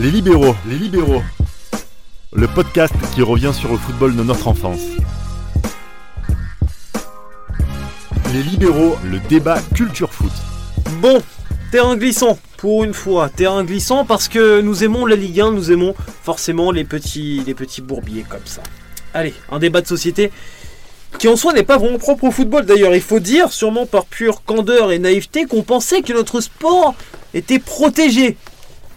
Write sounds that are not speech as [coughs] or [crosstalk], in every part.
Les libéraux, les libéraux. Le podcast qui revient sur le football de notre enfance. Les libéraux, le débat culture foot. Bon, terrain glissant, pour une fois. Terrain glissant parce que nous aimons la Ligue 1, nous aimons forcément les petits, les petits bourbiers comme ça. Allez, un débat de société qui en soi n'est pas vraiment propre au football d'ailleurs. Il faut dire, sûrement par pure candeur et naïveté, qu'on pensait que notre sport était protégé.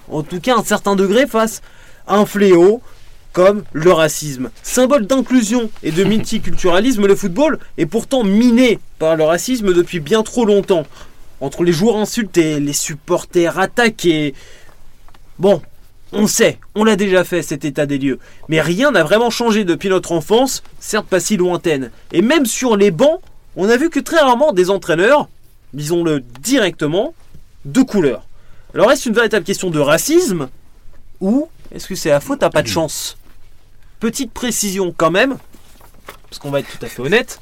En tout cas, à un certain degré face à un fléau comme le racisme. Symbole d'inclusion et de multiculturalisme, le football est pourtant miné par le racisme depuis bien trop longtemps. Entre les joueurs insultés, les supporters attaqués. Bon, on sait, on l'a déjà fait cet état des lieux. Mais rien n'a vraiment changé depuis notre enfance, certes pas si lointaine. Et même sur les bancs, on a vu que très rarement des entraîneurs, disons-le directement, de couleur. Alors est-ce une véritable question de racisme ou est-ce que c'est la faute à pas de chance? Petite précision quand même, parce qu'on va être tout à fait honnête,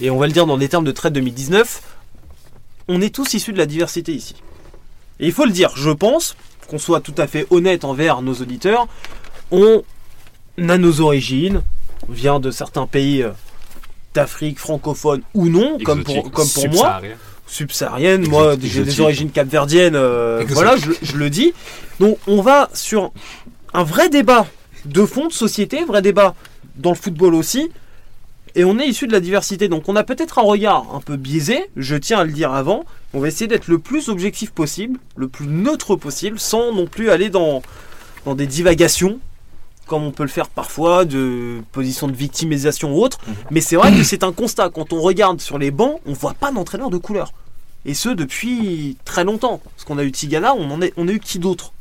et on va le dire dans les termes de traite 2019, on est tous issus de la diversité ici. Et il faut le dire, je pense, qu'on soit tout à fait honnête envers nos auditeurs, on a nos origines, on vient de certains pays euh, d'Afrique francophone ou non, comme pour, comme pour moi subsaharienne, moi j'ai des origines capverdiennes, euh, voilà, je, je le dis. Donc on va sur un vrai débat de fond de société, vrai débat dans le football aussi, et on est issu de la diversité. Donc on a peut-être un regard un peu biaisé, je tiens à le dire avant. On va essayer d'être le plus objectif possible, le plus neutre possible, sans non plus aller dans, dans des divagations, comme on peut le faire parfois, de position de victimisation ou autre. Mais c'est vrai que c'est un constat. Quand on regarde sur les bancs, on voit pas d'entraîneur de couleur. Et ce depuis très longtemps. Parce qu'on a eu Tigana, on, en est, on a eu qui d'autre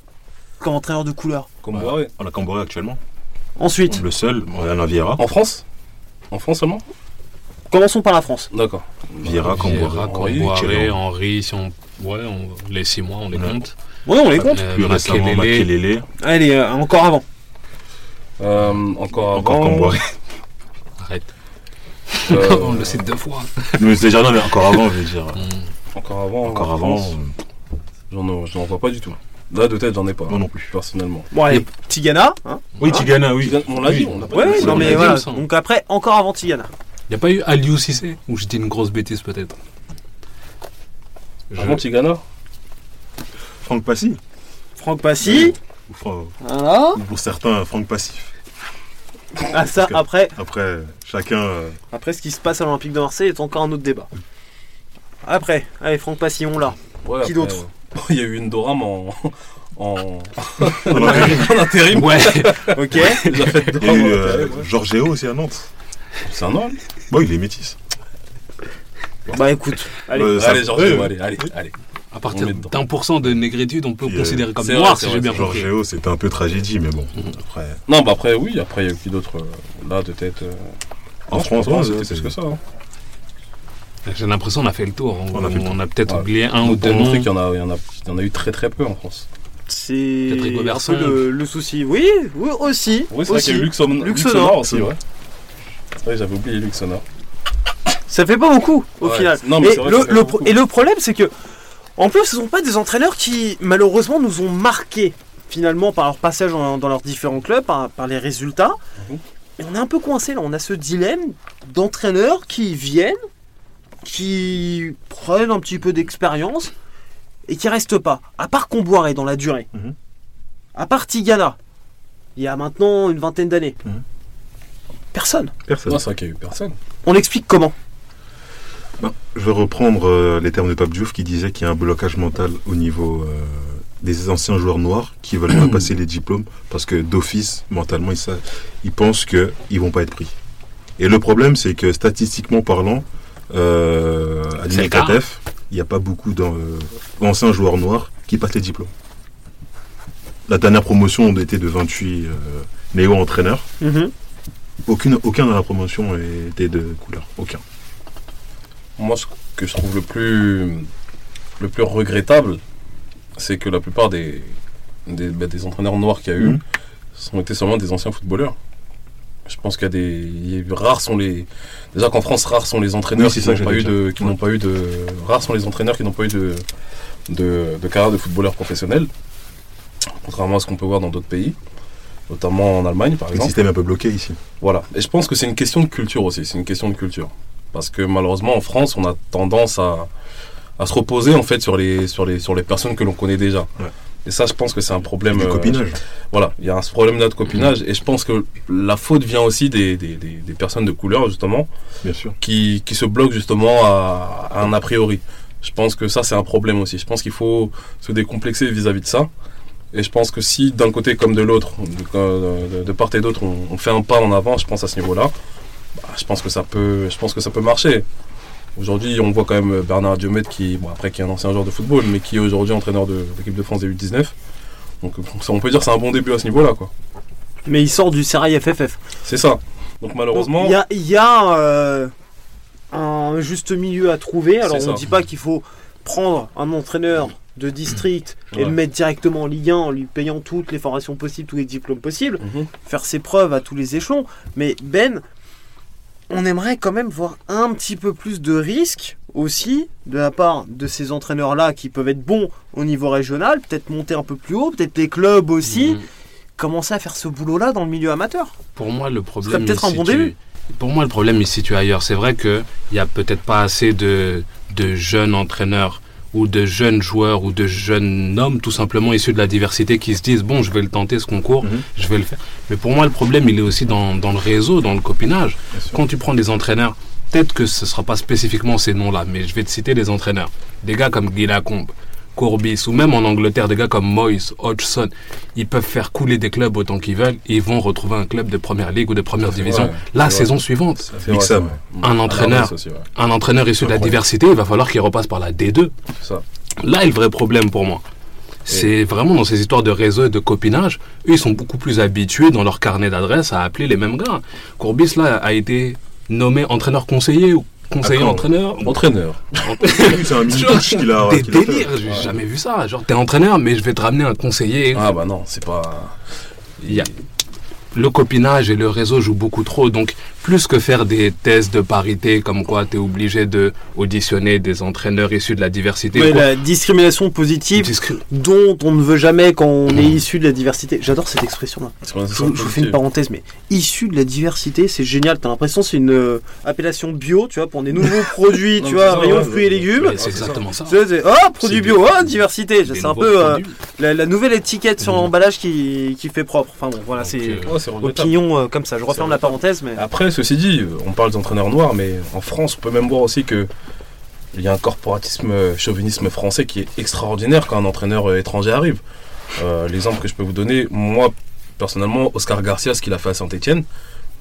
comme entraîneur de couleur? On a Comboré actuellement. Ensuite, Le seul, on a Vieira. En France? En France seulement? Commençons par la France. D'accord. Vieira, Comboré, Comboiré, Henry, Henry, si on... Ouais, on... les six mois, on les compte. Ouais, on les compte. Euh, Plus récemment, Makelele. Makelele. Allez, euh, encore avant. Euh, encore Encore avant. Comboré. Arrête. euh, [laughs] on le cite deux fois. Mais c'est déjà non, mais encore avant, je veux dire. Mm. encore avant. Encore en avant, France, J'en vois pas du tout. Là, de tête, j'en ai pas. moi non plus. Personnellement. Bon, allez, Tigana. Hein Oui, Tigana, oui. On l'a dit, on l'a pas ouais, dit. non on mais voilà. Donc après, encore avant Tigana. Y a pas eu Aliou Cissé Ou j'étais une grosse bêtise peut-être? Je- Avant Tigana? Franck Passy. Franck Passy. Voilà. ou pour certains, Franck Passif. Ah ça, que- après, Après, chacun. euh, après ce qui se passe à l'Olympique de Marseille est encore un autre débat. Après, allez, Franck Passy, on l'a. Ouais, Qui d'autre euh, [laughs] Il y a eu une Doram en. [laughs] en. [laughs] en intérim. Ouais, Ok. Il a fait Il y a Doram eu euh. Georgeo aussi à Nantes. C'est un nom Bon, il est métis. bah écoute, allez. Euh, ça- Allez, Georges, ouais, allez, allez, allez. À partir d'un pour cent de négritude, on peut Puis, euh, considérer comme c'est noir vrai, si c'est j'ai vrai, bien compris. Georgeo, c'était un peu tragédie, mais bon. Mhm. Après, Non, bah après, oui, après, il y a eu qui d'autre euh, Là, de tête. euh, en France, c'était c'est- plus que ça. hein. J'ai l'impression qu'on a fait le tour. On, On a peut-être Ouais. oublié un ou deux noms. qu'il y, en a- il y, en a- il y en a eu très très peu en France. C'est le, le souci. Oui, oui, aussi. Oui, c'est vrai qu'il y a eu Luxon- Luxonor. Luxonor aussi, ouais. C'est vrai, j'avais oublié Luxonor. Ça fait pas beaucoup au Ouais, final. non, mais et, c'est vrai le, le et le problème, c'est que, en plus, ce sont pas des entraîneurs qui, malheureusement, nous ont marqués finalement par leur passage dans, dans leurs différents clubs, par, par les résultats. Mhm. Et on est un peu coincé là. On a ce dilemme d'entraîneurs qui viennent, qui prennent un petit peu d'expérience et qui restent pas. À part Comboiré dans la durée. Mhm. À part Tigana, il y a maintenant une vingtaine d'années. Mhm. Personne. Personne. Non, c'est vrai qu'il y a eu personne. On explique comment. Je vais reprendre euh, les termes de Pape Diouf qui disait qu'il y a un blocage mental au niveau euh, des anciens joueurs noirs qui veulent pas [clears throat] passer les diplômes parce que d'office, mentalement, ils, savent- ils pensent qu'ils vont pas être pris. Et le problème, c'est que statistiquement parlant, euh, à l'INCATF, il n'y a pas beaucoup d'an- d'anciens joueurs noirs qui passent les diplômes. La dernière promotion était de 28 euh, néo-entraîneurs. Mhm. Aucune, aucun dans la promotion était de couleur. Aucun. Moi, ce que je trouve le plus, le plus regrettable, c'est que la plupart des, des, bah, des entraîneurs noirs qu'il y a eu Mhm. sont été seulement des anciens footballeurs. Je pense qu'il y a des. a rares sont les. Déjà qu'en France, rares sont les entraîneurs Oui, qui n'ont pas, eu de, qui n'ont pas eu de. Rares sont les entraîneurs qui n'ont pas eu de, de, de carrière de footballeur professionnel. contrairement à ce qu'on peut voir dans d'autres pays, notamment en Allemagne par Le exemple. système est un peu bloqué ici. Voilà. Et je pense que c'est une question de culture aussi. C'est une question de culture. Parce que malheureusement, en France, on a tendance à, à se reposer en fait sur les, sur les, sur les personnes que l'on connaît déjà. Ouais. Et ça, je pense que c'est un problème. Du euh, copinage. voilà, il y a un problème là de copinage. Et je pense que la faute vient aussi des, des, des, des personnes de couleur, justement, Bien sûr. qui, qui se bloquent justement à, à un a priori. Je pense que ça, c'est un problème aussi. Je pense qu'il faut se décomplexer vis-à-vis de ça. Et je pense que si d'un côté comme de l'autre, de, de- de part et d'autre, on, on fait un pas en avant, je pense à ce niveau-là, bah, je pense que ça peut, je pense que ça peut marcher. Aujourd'hui, on voit quand même Bernard Diomède qui, bon, après, qui est un ancien joueur de football, mais qui est aujourd'hui entraîneur de l'équipe de France des U19. Donc, ça, on peut dire que c'est un bon début à ce niveau-là, quoi. Mais il sort du Serail FFF. C'est ça. Donc malheureusement, Il y a, il y a, euh, un juste milieu à trouver. Alors on ne dit pas qu'il faut prendre un entraîneur de district et Ouais. le mettre directement en Ligue 1 en lui payant toutes les formations possibles, tous les diplômes possibles, Mhm. faire ses preuves à tous les échelons. Mais Ben, on aimerait quand même voir un petit peu plus de risques aussi de la part de ces entraîneurs-là qui peuvent être bons au niveau régional, peut-être monter un peu plus haut, peut-être les clubs aussi, Mhm. commencer à faire ce boulot-là dans le milieu amateur. Pour moi, le problème. peut-être un bon début. Pour moi, le problème il se situe ailleurs. C'est vrai qu'il n'y a peut-être pas assez de, de jeunes entraîneurs ou de jeunes joueurs ou de jeunes hommes, tout simplement issus de la diversité, qui se disent Bon, je vais le tenter ce concours, Mhm. je vais le faire. Mais pour moi, le problème, il est aussi dans, dans le réseau, dans le copinage. Quand tu prends des entraîneurs, peut-être que ce ne sera pas spécifiquement ces noms-là, mais je vais te citer des entraîneurs. Des gars comme Guy Lacombe, Courbis, ou même en Angleterre, des gars comme Moyes, Hodgson, ils peuvent faire couler des clubs autant qu'ils veulent, et ils vont retrouver un club de première ligue ou de première division vrai, la saison suivante. Vrai, vrai. Un entraîneur. l'inverse aussi, ouais. Un entraîneur issu de la diversité, il va falloir qu'il repasse par la D2. C'est ça. Là est le vrai problème pour moi. C'est vraiment dans ces histoires de réseau et de copinage, eux ils sont beaucoup plus habitués dans leur carnet d'adresse à appeler les mêmes gars. Courbis là a été nommé entraîneur conseiller ou conseiller entraîneur. Entraîneur. [laughs] C'est un mini qu'il a. Des fait. délires, j'ai jamais vu ça. Genre t'es entraîneur mais je vais te ramener un conseiller. Ah bah non, c'est pas. Il y a- Le copinage et le réseau jouent beaucoup trop, donc plus que faire des tests de parité comme quoi tu es obligé de auditionner des entraîneurs issus de la diversité. Ouais, la discrimination positive Discri- dont on ne veut jamais quand on est issu de la diversité. J'adore cette expression-là. Je, vous- je fais une parenthèse, mais issu de la diversité, c'est génial. T'as l'impression que c'est une euh, appellation bio, tu vois, pour des nouveaux [laughs] produits, tu vois, rayon ouais, fruits et légumes. C'est exactement ça. Oh, produit bio, oh, diversité. C'est un peu euh, la, la nouvelle étiquette sur l'emballage qui, qui fait propre. Enfin bon, voilà, c'est euh, opinion euh, comme ça. Je referme la parenthèse, mais. Après, ceci dit, on parle d'entraîneurs noirs, mais en France, on peut même voir aussi que il y a un corporatisme, euh, chauvinisme français qui est extraordinaire quand un entraîneur euh, étranger arrive. Euh, L'exemple que je peux vous donner, moi, personnellement, Oscar Garcia, ce qu'il a fait à Saint-Etienne,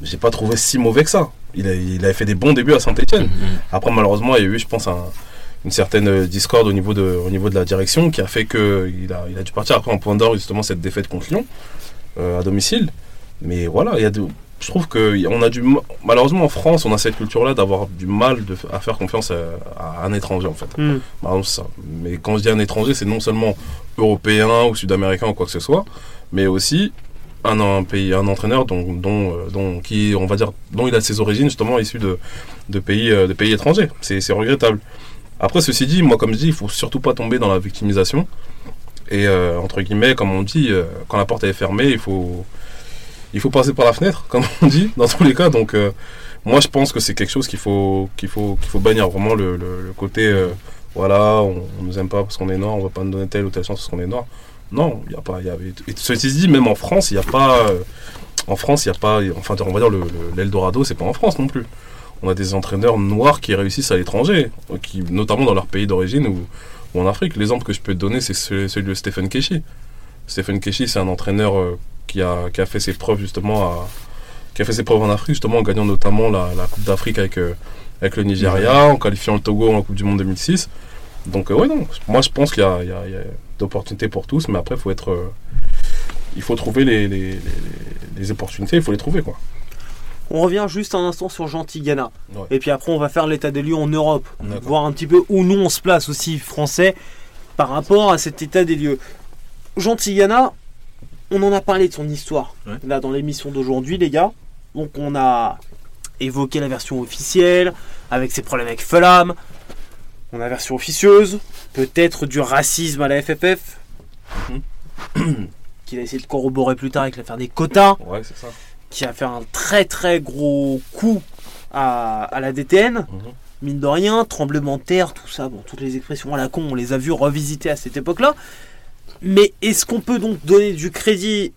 j'ai pas trouvé si mauvais que ça. Il, a, il avait fait des bons débuts à Saint-Etienne. Mhm. Après, malheureusement, il y a eu, je pense, un- une certaine discorde au niveau de, au niveau de la direction qui a fait qu'il a, il a dû partir après en point d'or, justement, cette défaite contre Lyon euh, à domicile. Mais voilà, il y a de, je trouve qu'on a du ma- malheureusement en France, on a cette culture-là d'avoir du mal de, à faire confiance à, à un étranger en fait. Hmm. Mais quand je dis un étranger, c'est non seulement européen ou sud-américain ou quoi que ce soit, mais aussi un, un pays, un entraîneur dont, dont, euh, dont, qui, on va dire, dont il a ses origines justement issues de, de pays, euh, de pays étrangers. C'est regrettable. Après, ceci dit, moi, comme je dis, il faut surtout pas tomber dans la victimisation. Et euh, entre guillemets, comme on dit, quand la porte est fermée, il faut, il faut passer par la fenêtre, comme on dit, dans tous les cas. Donc, euh, moi, je pense que c'est quelque chose qu'il faut, qu'il faut, qu'il faut bannir vraiment le, côté, euh, voilà, on, on nous aime pas parce qu'on est noir, on va pas nous donner telle ou telle chance parce qu'on est noir. Non, il y a pas, y a, et ceci dit, même en France, il n'y a pas, euh, en France, il n'y a pas, enfin, on va dire le, le- l'Eldorado, c'est pas en France non plus. On a des entraîneurs noirs qui réussissent à l'étranger, qui, notamment dans leur pays d'origine ou, en Afrique. L'exemple que je peux te donner, c'est celui, celui de Stephen Keshi. Stephen Keshi, c'est un entraîneur qui, a, qui a fait ses preuves justement à, qui a fait ses preuves en Afrique, justement en gagnant notamment la, la Coupe d'Afrique avec, euh, avec le Nigeria, en qualifiant le Togo en Coupe du Monde 2006. Donc, euh, ouais, non, moi je pense qu'il y a, il y a- il y a d'opportunités pour tous, mais après, faut être, euh, il faut trouver les, les, les- les opportunités, il faut les trouver, quoi. On revient juste un instant sur Gentil Ghana. Ouais. Et puis après, on va faire l'état des lieux en Europe. Voir un petit peu où nous on se place aussi, français, par rapport à cet état des lieux. Gentil Ghana, on en a parlé de son histoire, Ouais. là dans l'émission d'aujourd'hui, les gars. Donc on a évoqué la version officielle, avec ses problèmes avec Fulham. On a la version officieuse, peut-être du racisme à la FFF. [coughs] qu'il a essayé de corroborer plus tard avec l'affaire des quotas, Ouais, c'est ça. qui a fait un très très gros coup à, à la DTN. Mhm. Mine de rien, tremblement de terre, tout ça, bon, toutes les expressions à la con, on les a vues revisiter à cette époque-là. Mais est-ce qu'on peut donc donner du crédit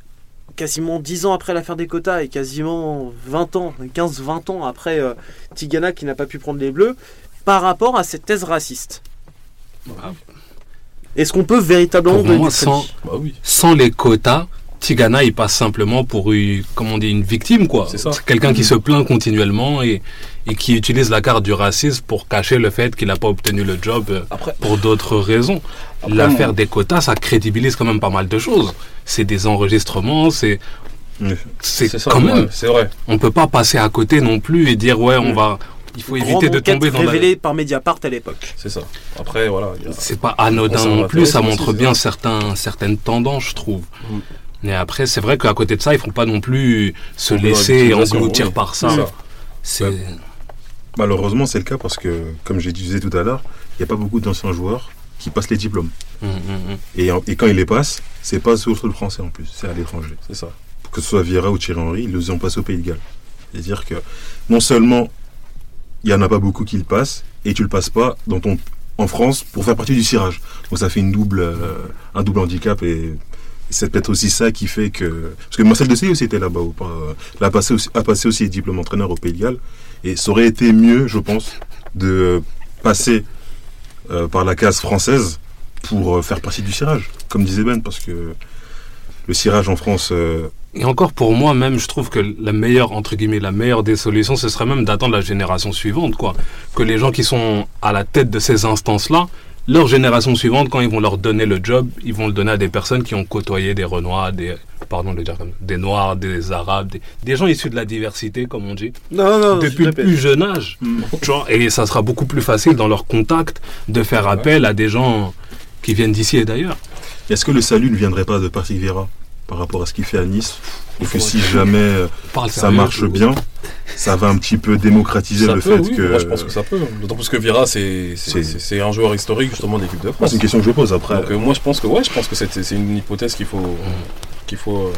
quasiment 10 ans après l'affaire des quotas et quasiment 20 ans, 15-20 ans après euh, Tigana qui n'a pas pu prendre les bleus, par rapport à cette thèse raciste? Ah. Est-ce qu'on peut véritablement Pour donner moi, du crédit? Sans- Bah oui. Sans les quotas, Tigana, il passe simplement pour une, comment on dit, une victime, quoi. Quelqu'un qui se plaint continuellement et, et qui utilise la carte du racisme pour cacher le fait qu'il n'a pas obtenu le job euh, Après, pour d'autres raisons. L'affaire des quotas, ça crédibilise quand même pas mal de choses. C'est des enregistrements, c'est c'est quand même. C'est vrai. On peut pas passer à côté non plus et dire ouais, on Mm. va. Il faut éviter de tomber dans la. révélée par Mediapart à l'époque. C'est ça. Après, voilà. a- C'est pas anodin non plus, ça montre aussi, bien certains, certaines tendances, je trouve. Mm. Mais après, c'est vrai qu'à côté de ça, il faut pas non plus se laisser engloutir oui. par ça. C'est ça. Ouais. Malheureusement, c'est le cas parce que, comme je disais tout à l'heure, il n'y a pas beaucoup d'anciens joueurs qui passent les diplômes. Mm, mm, mm. Et, quand ils les passent, c'est pas sur le sol français en plus, c'est à l'étranger. C'est ça. Que ce soit Vieira ou Thierry Henry, ils les ont passés au Pays de Galles. C'est-à-dire que non seulement il n'y en a pas beaucoup qui le passent, et tu le passes pas dans ton, en France pour faire partie du cirage. Donc ça fait une double, euh, un double handicap et c'est peut-être aussi ça qui fait que. Parce que Marcel Desailly aussi était là-bas, pas, euh, il a passé aussi, a passé aussi diplôme entraîneur au Pays de Galles. Et ça aurait été mieux, je pense, de passer euh, par la case française pour euh, faire partie du cirage, comme disait Ben, parce que le cirage en France. euh, Et encore pour moi même, je trouve que la meilleure, entre guillemets, la meilleure des solutions, ce serait même d'attendre la génération suivante, quoi. Que les gens qui sont à la tête de ces instances-là, leur génération suivante, quand ils vont leur donner le job, ils vont le donner à des personnes qui ont côtoyé des Renois, des, pardon de le dire comme ça, des Noirs, des Arabes, des, des gens issus de la diversité, comme on dit, Non, non, depuis le plus jeune âge. Vois, et ça sera beaucoup plus facile dans leur contact de faire appel à des gens qui viennent d'ici et d'ailleurs. Est-ce que le salut ne viendrait pas de Patrick Vieira par rapport à ce qu'il fait à Nice? Et que si jamais euh, ça marche bien, ça va un petit peu démocratiser Ça le peut, fait oui. que. Moi, je pense que ça peut. D'autant plus que Vira, c'est un joueur historique justement de l'équipe de France. C'est une question que je pose après. Donc euh, moi, je pense que ouais, je pense que c'est une hypothèse qu'il faut qu'il faut euh,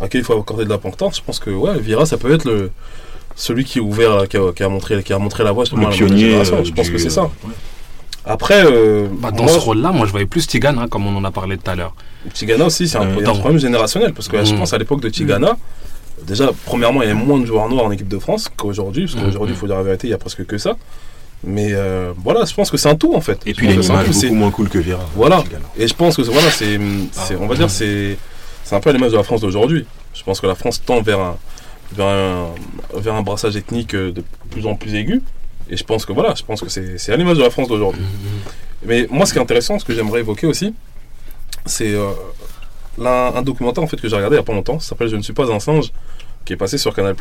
à laquelle il faut accorder de l'importance. Je pense que ouais, Vira, ça peut être le celui qui a ouvert, qui a, qui a montré, qui a montré la voie justement le à la pionnier. génération. Je pense que c'est ça. ouais. Après, euh, Bah, dans moi, ce rôle-là, moi je voyais plus Tigana, comme on en a parlé tout à l'heure. Tigana aussi, c'est un, Euh, un problème générationnel parce que je Mm. pense à l'époque de Tigana. Déjà, premièrement, il y avait moins de joueurs noirs en équipe de France qu'aujourd'hui, parce Mm, qu'aujourd'hui, il faut dire la vérité, il y a presque que ça. Mais euh, voilà, je pense que c'est un tout en fait. Et Je puis il c'est beaucoup moins cool que Vieira. Voilà. Et je pense que c'est- voilà, c'est, c'est- on va dire, c'est, c'est un peu à l'image de la France d'aujourd'hui. Je pense que la France tend vers un, vers un, vers un brassage ethnique de plus en plus aigu. Et je pense que voilà, je pense que c'est, à l'image de la France d'aujourd'hui. Mais moi, ce qui est intéressant, ce que j'aimerais évoquer aussi, c'est euh, un documentaire en fait que j'ai regardé il y a pas longtemps. Ça s'appelle Je ne suis pas un singe, qui est passé sur Canal+,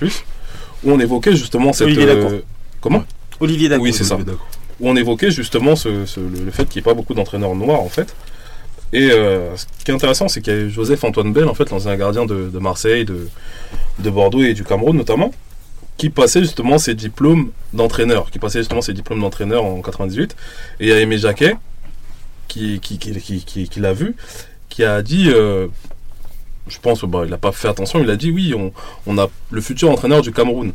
où on évoquait justement cette. Olivier Dacour. comment? Olivier Dacour. Oui, c'est ça où on évoquait justement ce, ce- le, le fait qu'il n'y ait pas beaucoup d'entraîneurs noirs en fait. Et euh, ce qui est intéressant, c'est qu'il y a Joseph Antoine Bell, en fait, l'ancien gardien de, de Marseille, de, de Bordeaux et du Cameroun notamment, qui passait justement ses diplômes d'entraîneur, qui passait justement ses diplômes d'entraîneur en 98. Et il y a Aimé Jacquet, qui, qui, qui, qui, l'a vu, qui a dit, euh, je pense, bah, il n'a pas fait attention, il a dit oui, on, on a le futur entraîneur du Cameroun.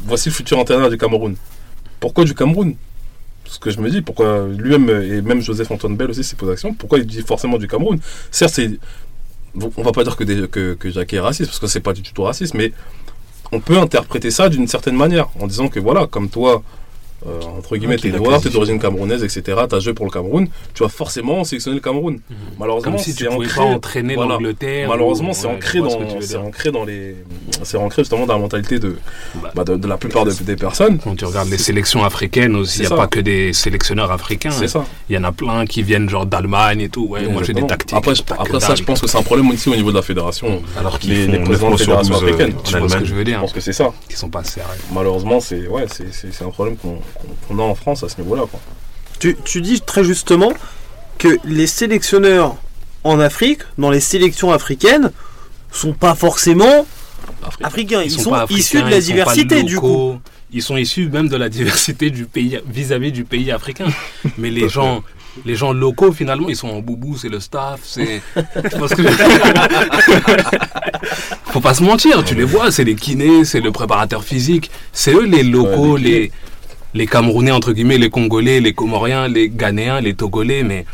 Voici le futur entraîneur du Cameroun. Pourquoi du Cameroun? Ce que je me dis, pourquoi lui-même et même Joseph Antoine Bell aussi s'est posé l'action, pourquoi il dit forcément du Cameroun? Certes, c'est, on va pas dire que, que Jacquet est raciste, parce que c'est pas du tout raciste, mais on peut interpréter ça d'une certaine manière, en disant que voilà, comme toi, euh, entre guillemets, Ouais, t'es noir, t'es d'origine camerounaise, etc., t'as joué pour le Cameroun, tu vas forcément sélectionner le Cameroun. Malheureusement, Comme si tu ancré- pas entraîner voilà. l'Angleterre. Malheureusement, ou- c'est ouais, ancré je ce dans, dire. ancré dans les, c'est ancré justement dans la mentalité de, Bah, bah, de, de la plupart de- des personnes. Quand tu regardes les sélections africaines aussi, il n'y a ça. pas que des sélectionneurs africains. C'est ça. Il y en a plein qui viennent genre d'Allemagne et tout. Ouais, moi j'ai des tactiques. Après, je- après ça, je pense que c'est un problème aussi au niveau de la fédération. Alors qu'ils Les, les 9 présidents de 12 euh, Tu vois ce que je veux Je dire pense que c'est ça. Sont pas sérieux. Malheureusement, c'est ouais, c'est un problème qu'on qu'on- a en France à ce niveau-là. quoi. Tu, tu dis très justement que les sélectionneurs en Afrique, dans les sélections africaines, sont pas forcément Afrique. africains. Ils, sont, issus de la diversité du coup. ils sont issus même de la [laughs] diversité du pays vis-à-vis du pays africain. Mais les gens, les gens locaux finalement, ils sont en boubou, c'est le staff, c'est. [laughs] Faut pas se mentir, tu les vois, c'est les kinés, c'est le préparateur physique, c'est eux les locaux, Ouais, les les les Camerounais entre guillemets, les Congolais, les Comoriens, les Ghanéens, les Togolais, mais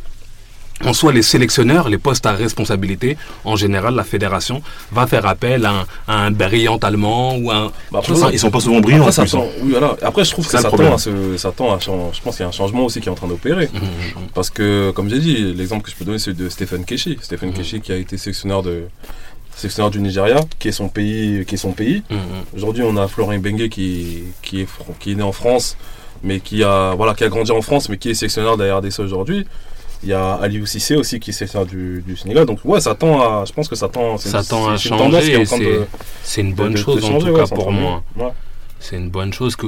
en soi, les sélectionneurs, les postes à responsabilité, en général, la fédération va faire appel à un, à un brillant allemand ou un. Bah, vois, ils sont pas souvent brillants. Après, en ça plus, hein. oui, voilà. Après, je trouve que ça, tend, à se, ça tend à changer. Je pense qu'il y a un changement aussi qui est en train d'opérer. Parce que, comme j'ai dit, l'exemple que je peux donner, c'est de Stephen Keshi. Stephen Mhm. Keshi qui a été sélectionneur, de, sélectionneur du Nigeria, qui est son pays. Qui est son pays. Mhm. Aujourd'hui, on a Florent Bengue qui, qui, est, fr- qui est né en France, mais qui a, voilà, qui a grandi en France, mais qui est sélectionneur de la RDC aujourd'hui. Il y a Aliou Cissé aussi qui est sélectionneur du, du Sénégal. Donc, ouais, ça tend à. Je pense que ça tend, Ça tend à changer. C'est une de- bonne de- de chose en tout cas pour moi. ouais. C'est une bonne chose que,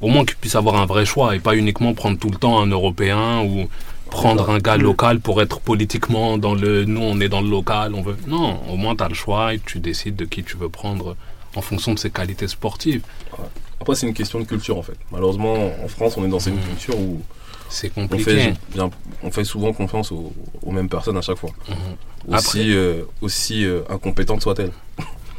au moins, qu'ils puissent avoir un vrai choix et pas uniquement prendre tout le temps un Européen ou prendre un gars local pour être politiquement dans le. Nous, on est dans le local, on veut. Non, au moins, tu as le choix et tu décides de qui tu veux prendre en fonction de ses qualités sportives. Après, c'est une question de culture en fait. Malheureusement, en France, on est dans une Mhm. culture où C'est on compliqué. fait, on fait souvent confiance aux, aux mêmes personnes à chaque fois. Mhm. Aussi, euh, aussi euh, incompétentes soient-elles.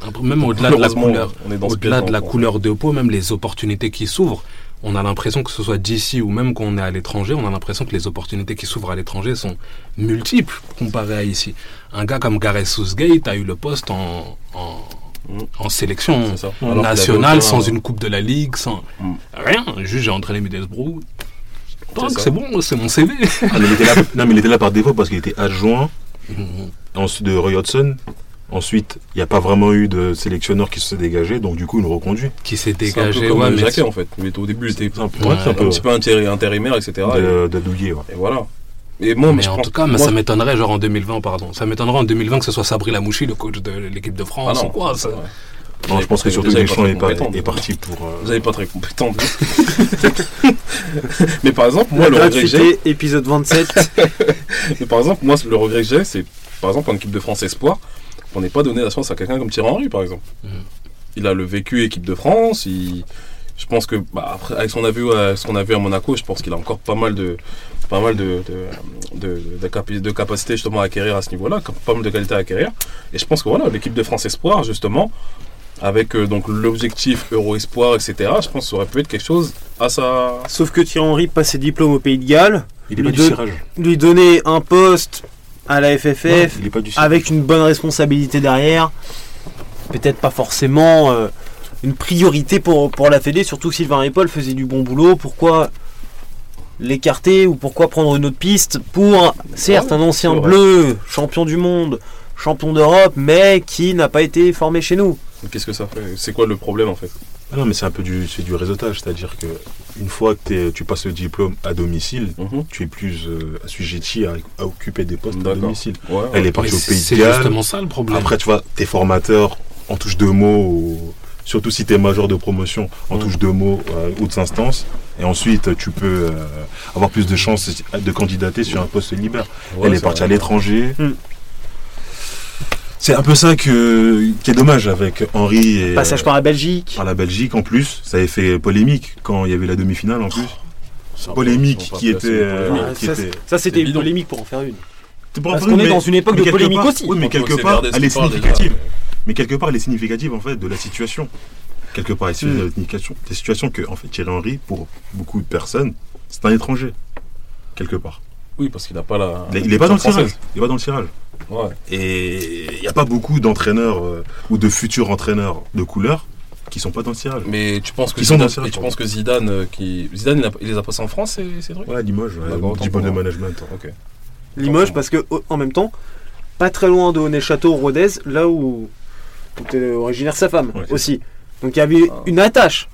Après, même au-delà de la couleur. on est dans ce Au-delà de la couleur de peau, même les opportunités qui s'ouvrent, on a l'impression que ce soit d'ici ou même qu'on est à l'étranger, on a l'impression que les opportunités qui s'ouvrent à l'étranger sont multiples comparées à ici. Un gars comme Gareth Southgate a eu le poste en, en, Mm. en sélection nationale, sans une coupe de la Ligue, sans Mm. rien. Juste j'ai entraîné Middlesbrough. C'est bon, c'est mon CV. Ah, mais il était là, non, mais il était là par défaut parce qu'il était adjoint [laughs] ensuite de Roy Hodgson. Ensuite, il n'y a pas vraiment eu de sélectionneur qui se s'est dégagé, donc du coup, il nous reconduit. qui s'est C'est un peu dégagé. comme Ouais, mais Jacquet en fait. Mais au début, il était C'est un peu, Ouais, un un petit peu intéri- intérimaire, etc. Et, de, de Douillet, ouais. et voilà. Et moi, mais je en pense- tout cas, mais moi, ça m'étonnerait, genre en 2020, pardon. Ça m'étonnerait en 2020 que ce soit Sabri Lamouchi, le coach de l'équipe de ah France non, ou quoi. ça. ouais. Non, je pense que surtout Deschamps est, pas- est parti pour. euh, Vous n'êtes pas très compétent. [laughs] mais par exemple, moi, La le regret que j'ai, épisode 27. [laughs] mais par exemple, moi, le regret que j'ai, c'est par exemple en équipe de France Espoir, on n'est pas donné la chance à quelqu'un comme Thierry Henry, par exemple. Mhm. Il a le vécu équipe de France. Il, je pense que bah, après, avec son avis, euh, ce qu'on a vu à Monaco, je pense qu'il a encore pas mal de pas mal de, de, de, de capaci- de capacités justement à acquérir à ce niveau-là, pas mal de qualités à acquérir. Et je pense que voilà, l'équipe de France Espoir, justement, avec euh, donc l'objectif Euro Espoir, etc., je pense que ça aurait pu être quelque chose à sa. Sauf que Thierry Henry passe ses diplômes au Pays de Galles, Il est Lui pas du lui donner un poste à la FFF Non, avec une bonne responsabilité derrière. Peut-être pas forcément euh, une priorité pour, pour la Fédé, surtout que Sylvain Paul faisait du bon boulot. Pourquoi l'écarter ou pourquoi prendre une autre piste pour, certes, un ancien bleu, champion du monde, champion d'Europe, mais qui n'a pas été formé chez nous. Qu'est-ce que ça fait? C'est quoi le problème en fait? Ah non, mais c'est un peu du, c'est du réseautage, c'est-à-dire que une fois que t'es- tu passes le diplôme à domicile, Mhm. tu es plus euh, assujetti à, à occuper des postes à domicile. Ouais, Elle est partie Mais au Pays c'est de Galles. justement ça le problème. Après, tu vois, tes formateurs en touche deux mots, ou- surtout si tu es major de promotion, en Mm. touche deux mots euh, ou de instances. Et ensuite, tu peux euh, avoir plus de chances de candidater sur un poste libre. Ouais, Elle est c'est partie vrai. à l'étranger. Mm. C'est un peu ça que, qui est dommage avec Henri et Passage par la Belgique. par la Belgique en plus. Ça avait fait polémique quand il y avait la demi-finale en plus. Ça, Polémique qui pas était, euh, polémique. Ah, qui ça, était- c'est- ça, c'était c'est une polémique pour en faire une. C'est pas Parce qu'on est dans une époque de polémique part- aussi. Oui, mais quelque c'est part, elle est déjà. significative. Mais quelque part, elle est significative en fait de la situation. Quelque part, elle est Mm. significative des situations que en fait Thierry Henry, pour beaucoup de personnes, c'est un étranger. Quelque part. Oui, parce qu'il n'a pas la. Il est- il est pas dans le tirage. Il est pas dans le tirage. Ouais. Et il n'y a pas beaucoup d'entraîneurs euh, ou de futurs entraîneurs de couleur qui sont pas dans le tirage. Mais tu penses que Qui sont dans Zidane, et tu penses que Zidane, euh, qui Zidane, il, a- il les a passés en France, ces, ces trucs? Ouais, Limoges, ouais, D'accord, autant diplôme de management. Ok. Limoges parce que en même temps, pas très loin de Honnay-Château, Rodez, là où, où était originaire sa femme Ouais, aussi. Donc il y avait Ah. une attache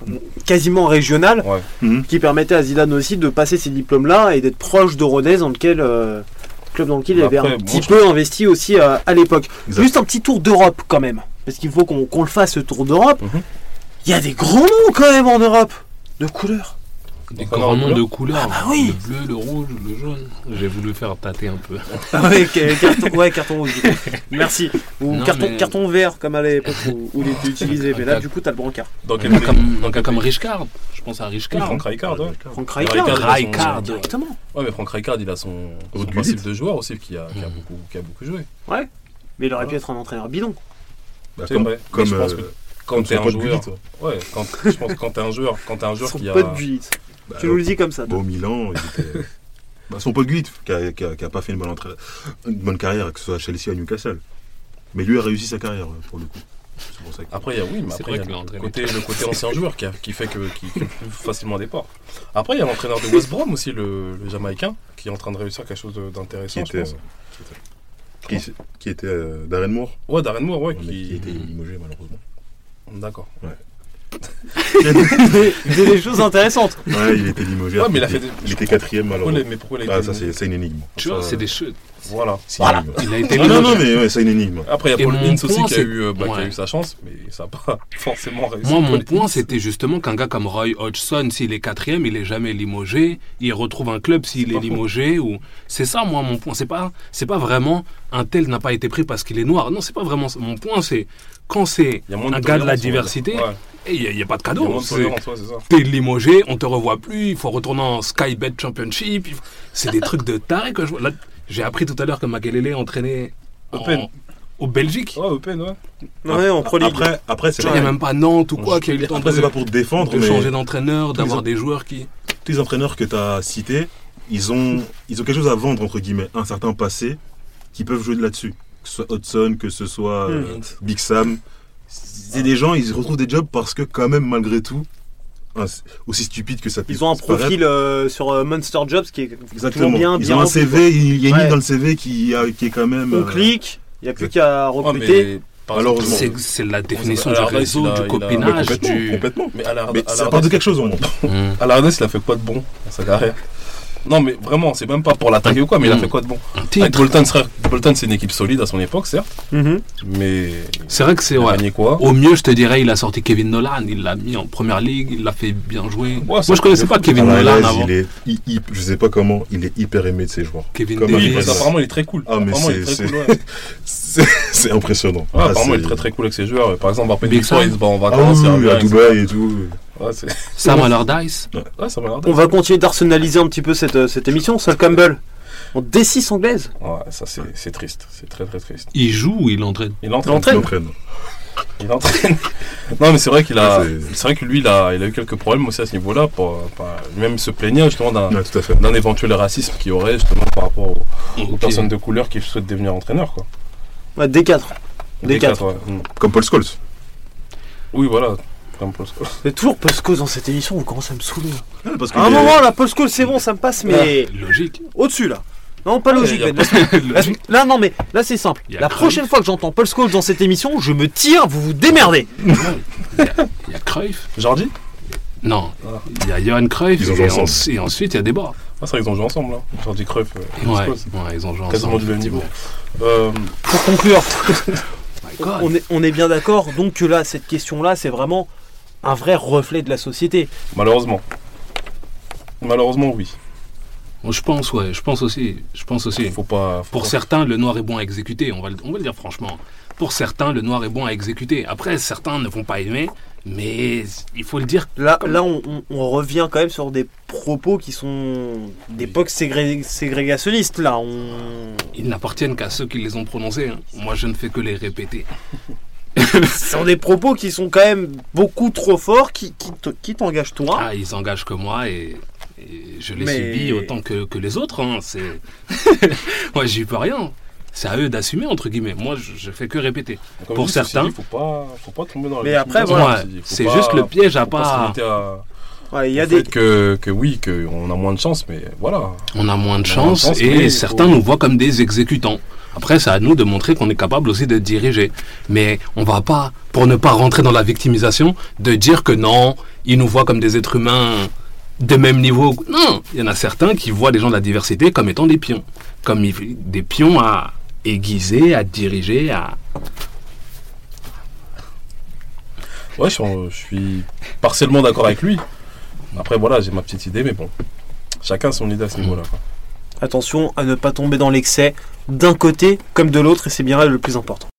quasiment régionale Ouais. Mhm. qui permettait à Zidane aussi de passer ces diplômes-là et d'être proche de Rodez, dans lequel euh, club dans lequel il Bah avait un petit peu investi aussi euh, à l'époque. Juste un petit tour d'Europe quand même, parce qu'il faut qu'on le fasse ce tour d'Europe. Mhm. Il y a des grands noms quand même en Europe de couleur. Des grands de noms couleur de couleurs. Ah bah oui. Le bleu, le rouge, le jaune. J'ai voulu faire tâter un peu. [laughs] Ah ouais, ca- carton, ouais, carton rouge. Merci. Ou Non, carton, mais- carton vert, comme à l'époque où, où il était utilisé. Mais là, du coup, t'as le brancard. Dans quel Comme, pays comme, Dans quel comme pays Richcard. Je pense à Oui, Richcard. Franck Rijkaard, ouais. Franck Rijkaard, Rijkaard. Rijkaard. Directement. Ouais, mais Franck Rijkaard, il a son, son Ruud principe de joueur aussi qui a, qui a Mhm. beaucoup, qui a beaucoup joué. Mais il aurait pu être un entraîneur bidon. Bah, C'est comme, vrai. comme, Mais je pense euh, que Quand comme t'es son un pote joueur, Gullit, ouais, quand, je pense que quand t'es un joueur, quand t'es un joueur Son qui a, pote. Bah, Tu nous le dis comme ça. Au Milan, il était. [laughs] bah, son pote Gullit, qui a, qui a- qui a pas fait une bonne, entra- une bonne carrière, que ce soit à Chelsea ou à Newcastle. Mais lui a réussi sa carrière, euh, pour le coup. C'est pour ça que. Après, il y a, oui, mais après, il y a le côté, le côté ancien joueur qui, a- qui fait que, qui, plus facilement départ. Après, il y a l'entraîneur de West Brom aussi, le, le Jamaïcain, qui est en train de réussir quelque chose d'intéressant, je pense. euh, qui était, qui, qui était euh, Darren Moore, Ouais, Darren Moore, ouais, qui... était limogé malheureusement. D'accord. Il dit des choses intéressantes. Ouais, il était limogé. Ouais, mais il a était- fait des- il était quatrième malheureusement. les- mais pourquoi il a Ah, été ça c'est c'est une énigme. Tu vois, Ça, c'est des chutes. Voilà. énigme. Il a été Non, non, non, mais ouais, c'est une énigme. Après, il y a Paul Ince aussi qui a, eu, euh, bah, qui a eu sa chance, mais ça n'a pas [laughs] forcément réussi. Moi, mon point, c'était justement qu'un gars comme Roy Hodgson, s'il est quatrième, il est jamais limogé. Il retrouve un club s'il C'est est limogé. Ou c'est ça, moi, mon point. C'est pas, c'est pas vraiment un tel n'a pas été pris parce qu'il est noir. Non, c'est pas vraiment ça. Mon point, c'est quand c'est y a un gars de la diversité, Il n'y a, pas de cadeau. T'es limogé, on te revoit plus, il faut retourner en Skybet Championship. C'est des [laughs] trucs de taré que je j'ai appris tout à l'heure que Makelele entraînait en- Open. au Belgique. Ouais, Open, ouais. Ouais, en Pro League. Après, après c'est Il n'y a même pas Nantes ou quoi qui a eu le temps Après, de, c'est pas pour te défendre, de mais changer d'entraîneur, d'avoir des joueurs qui. tous les entraîneurs que tu as cités, ils ont, ils ont quelque chose à vendre, entre guillemets, un certain passé, qui peuvent jouer de là-dessus. Que ce soit Hudson, que ce soit euh, Hmm. Big Sam. C'est des gens, ils retrouvent des jobs parce que, quand même, malgré tout, aussi stupide que ça puisse Ils ont un profil euh, sur euh, Monster Jobs qui est Exactement. bien, ils bien ont un CV, il y a une Ouais. ligne dans le CV qui, a- qui est quand même. On euh, clique, il n'y a plus qu'à Ouais, recruter. mais par Malheureusement. C'est c'est la définition du réseau, du copinage, complètement. Mais ça part de quelque chose au monde. Hmm. [laughs] À la il a fait quoi de bon dans sa carrière? Non, mais vraiment, c'est même pas pour l'attaquer ou quoi, mais il a Mm. fait quoi de bon Avec. Bolton, c'est- Bolton, c'est une équipe solide à son époque, certes, Mhm. mais C'est vrai que c'est. Ouais. quoi? Au mieux, je te dirais, il a sorti Kevin Nolan, il l'a mis en première ligue, il l'a fait bien jouer. Ouais, Moi, je connaissais pas Kevin la Nolan avant. je sais pas comment, il est hyper aimé de ses joueurs. Kevin Davis. qu'apparemment, il est très cool. Ah, mais apparemment, il est c'est- [laughs] impressionnant. Ah, apparemment, il est c'est- très très cool avec ses joueurs. Par exemple, après il se bat en Ah vacances, à. Dubaï et tout. Ouais, Sam Allardyce. ouais, On va continuer d'arsenaliser un petit peu cette, euh, cette émission. Sol Campbell, en D6 anglaise. Ouais, ça c'est c'est triste, c'est très très triste. Il joue ou il entraîne? Il entraîne. Il entraîne. Il entraîne. [laughs] non, mais c'est vrai qu'il a, c'est- c'est vrai que lui, il a, il a eu quelques problèmes aussi à ce niveau-là. Pour, pour- lui-même se plaignait justement d'un, Ouais, tout à fait. d'un éventuel racisme qu'il y aurait justement par rapport aux, personnes de couleur qui souhaitent devenir entraîneurs, quoi. Ouais, D4. Des D4. quatre, ouais. Mm. Comme Paul Scholes. Oui, voilà. Comme. C'est toujours Paul Scholes dans cette émission, vous commencez à me saouler. Parce que À un les- moment, Scholes, c'est bon, ça me passe, mais Logique. au-dessus, là. Non, pas Ouais, logique, Ben. Là, [laughs] Logique. là, non, mais là, c'est simple. Y a La Cruyff. prochaine fois que j'entends Paul Scholes dans cette émission, je me tire, vous vous démerdez. [laughs] Il y a, il y a Cruyff. Jordi Non. Ah. Il y a Johan Cruyff. Ils ont joué et, ensemble. en- et ensuite, il y a des bars. Ah, c'est vrai qu'ils ont joué ensemble, là. Jordi Cruyff. euh, Ouais, ouais, ils ont joué Quasiment ensemble. du même niveau. Euh, Pour conclure, [laughs] My God. on est, on est bien d'accord, donc que là, cette question-là, c'est vraiment un vrai reflet de la société. malheureusement. Malheureusement, oui. Je pense, ouais, je pense aussi. Je pense aussi. Faut pas. faut Pour pas- certains, le noir est bon à exécuter, on va, le- on va le dire franchement. Pour certains, le noir est bon à exécuter. Après, certains ne vont pas aimer, mais il faut le dire. Là, là on, on- on revient quand même sur des propos qui sont d'époque ségré- ségrégationnistes. Là, on... Ils n'appartiennent qu'à ceux qui les ont prononcés. hein. Moi, je ne fais que les répéter. [laughs] [laughs] ce sont des propos qui sont quand même beaucoup trop forts, qui, qui, te- qui t'engagent toi? Ah, ils engagent que moi et, et je les Mais- subis autant que, que les autres. hein. C'est... [laughs] moi, j'y peux rien. C'est à eux d'assumer, entre guillemets. Moi, je, je fais que répéter. Pour certains- dit, Faut pas, faut pas tomber dans la Mais après, voilà. Faut C'est juste le piège à faut pas à- Ouais, Il y a des... fait que, que oui, qu'on a moins de chance, mais voilà. On a moins de On a chance moins de chance, et il certains faut- nous voient comme des exécutants. Après, c'est à nous de montrer qu'on est capable aussi de diriger. Mais on va pas, pour ne pas rentrer dans la victimisation, de dire que non, ils nous voient comme des êtres humains de même niveau. Non, il y en a certains qui voient les gens de la diversité comme étant des pions. Comme des pions à aiguiser, à diriger, à... Ouais, je, suis- partiellement d'accord avec lui. Après, voilà, j'ai ma petite idée, mais bon, chacun a son idée à ce niveau-là. Attention à ne pas tomber dans l'excès d'un côté comme de l'autre et c'est bien là le plus important.